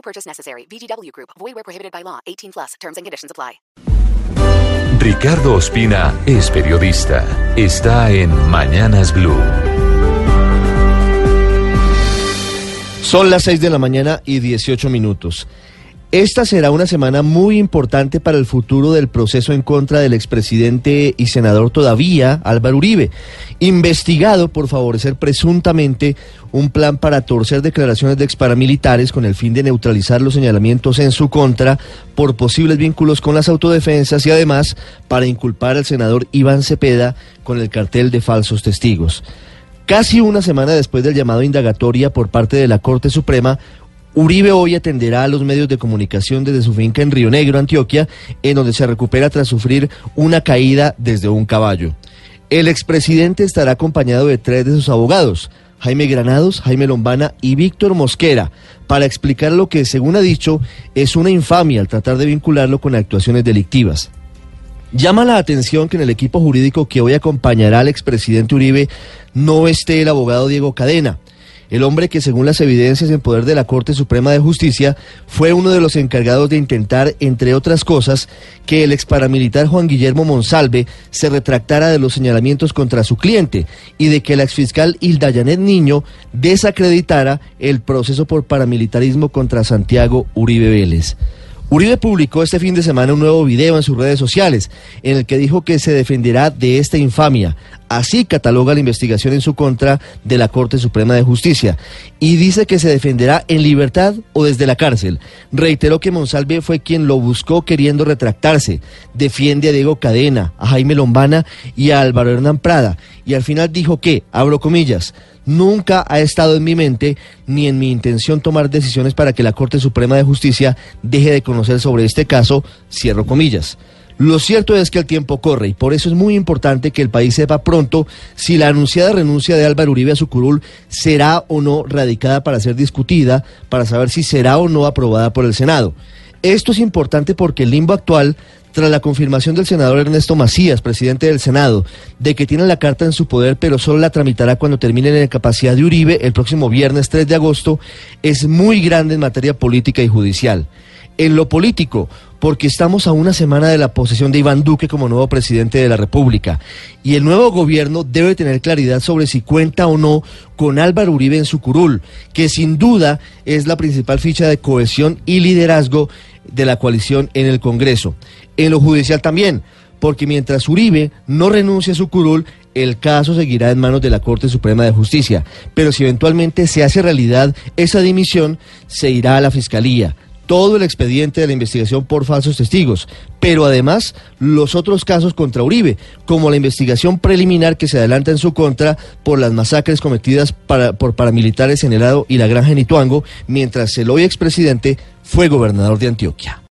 No purchase necessary. VGW Group. Void where prohibited by law. 18 plus. Terms and conditions apply. Ricardo Ospina es periodista. Está en Mañanas Blue. Son las 6 de la mañana y 18 minutos. Esta será una semana muy importante para el futuro del proceso en contra del expresidente y senador todavía, Álvaro Uribe, investigado por favorecer presuntamente un plan para torcer declaraciones de exparamilitares con el fin de neutralizar los señalamientos en su contra por posibles vínculos con las autodefensas y además para inculpar al senador Iván Cepeda con el cartel de falsos testigos. Casi una semana después del llamado indagatoria por parte de la Corte Suprema, Uribe hoy atenderá a los medios de comunicación desde su finca en Río Negro, Antioquia, en donde se recupera tras sufrir una caída desde un caballo. El expresidente estará acompañado de tres de sus abogados, Jaime Granados, Jaime Lombana y Víctor Mosquera, para explicar lo que, según ha dicho, es una infamia al tratar de vincularlo con actuaciones delictivas. Llama la atención que en el equipo jurídico que hoy acompañará al expresidente Uribe no esté el abogado Diego Cadena el hombre que según las evidencias en poder de la Corte Suprema de Justicia fue uno de los encargados de intentar, entre otras cosas, que el exparamilitar Juan Guillermo Monsalve se retractara de los señalamientos contra su cliente y de que la exfiscal Hilda Janet Niño desacreditara el proceso por paramilitarismo contra Santiago Uribe Vélez. Uribe publicó este fin de semana un nuevo video en sus redes sociales en el que dijo que se defenderá de esta infamia. Así cataloga la investigación en su contra de la Corte Suprema de Justicia y dice que se defenderá en libertad o desde la cárcel. Reiteró que Monsalve fue quien lo buscó queriendo retractarse. Defiende a Diego Cadena, a Jaime Lombana y a Álvaro Hernán Prada. Y al final dijo que, abro comillas, Nunca ha estado en mi mente ni en mi intención tomar decisiones para que la Corte Suprema de Justicia deje de conocer sobre este caso, cierro comillas. Lo cierto es que el tiempo corre y por eso es muy importante que el país sepa pronto si la anunciada renuncia de Álvaro Uribe a su curul será o no radicada para ser discutida, para saber si será o no aprobada por el Senado. Esto es importante porque el limbo actual tras la confirmación del senador Ernesto Macías, presidente del Senado, de que tiene la carta en su poder, pero solo la tramitará cuando termine la capacidad de Uribe el próximo viernes 3 de agosto, es muy grande en materia política y judicial. En lo político, porque estamos a una semana de la posesión de Iván Duque como nuevo presidente de la República. Y el nuevo gobierno debe tener claridad sobre si cuenta o no con Álvaro Uribe en su curul, que sin duda es la principal ficha de cohesión y liderazgo de la coalición en el Congreso en lo judicial también, porque mientras Uribe no renuncie a su curul, el caso seguirá en manos de la Corte Suprema de Justicia. Pero si eventualmente se hace realidad esa dimisión, se irá a la Fiscalía. Todo el expediente de la investigación por falsos testigos, pero además los otros casos contra Uribe, como la investigación preliminar que se adelanta en su contra por las masacres cometidas por paramilitares en el Lado y la Granja en Ituango, mientras el hoy expresidente fue gobernador de Antioquia.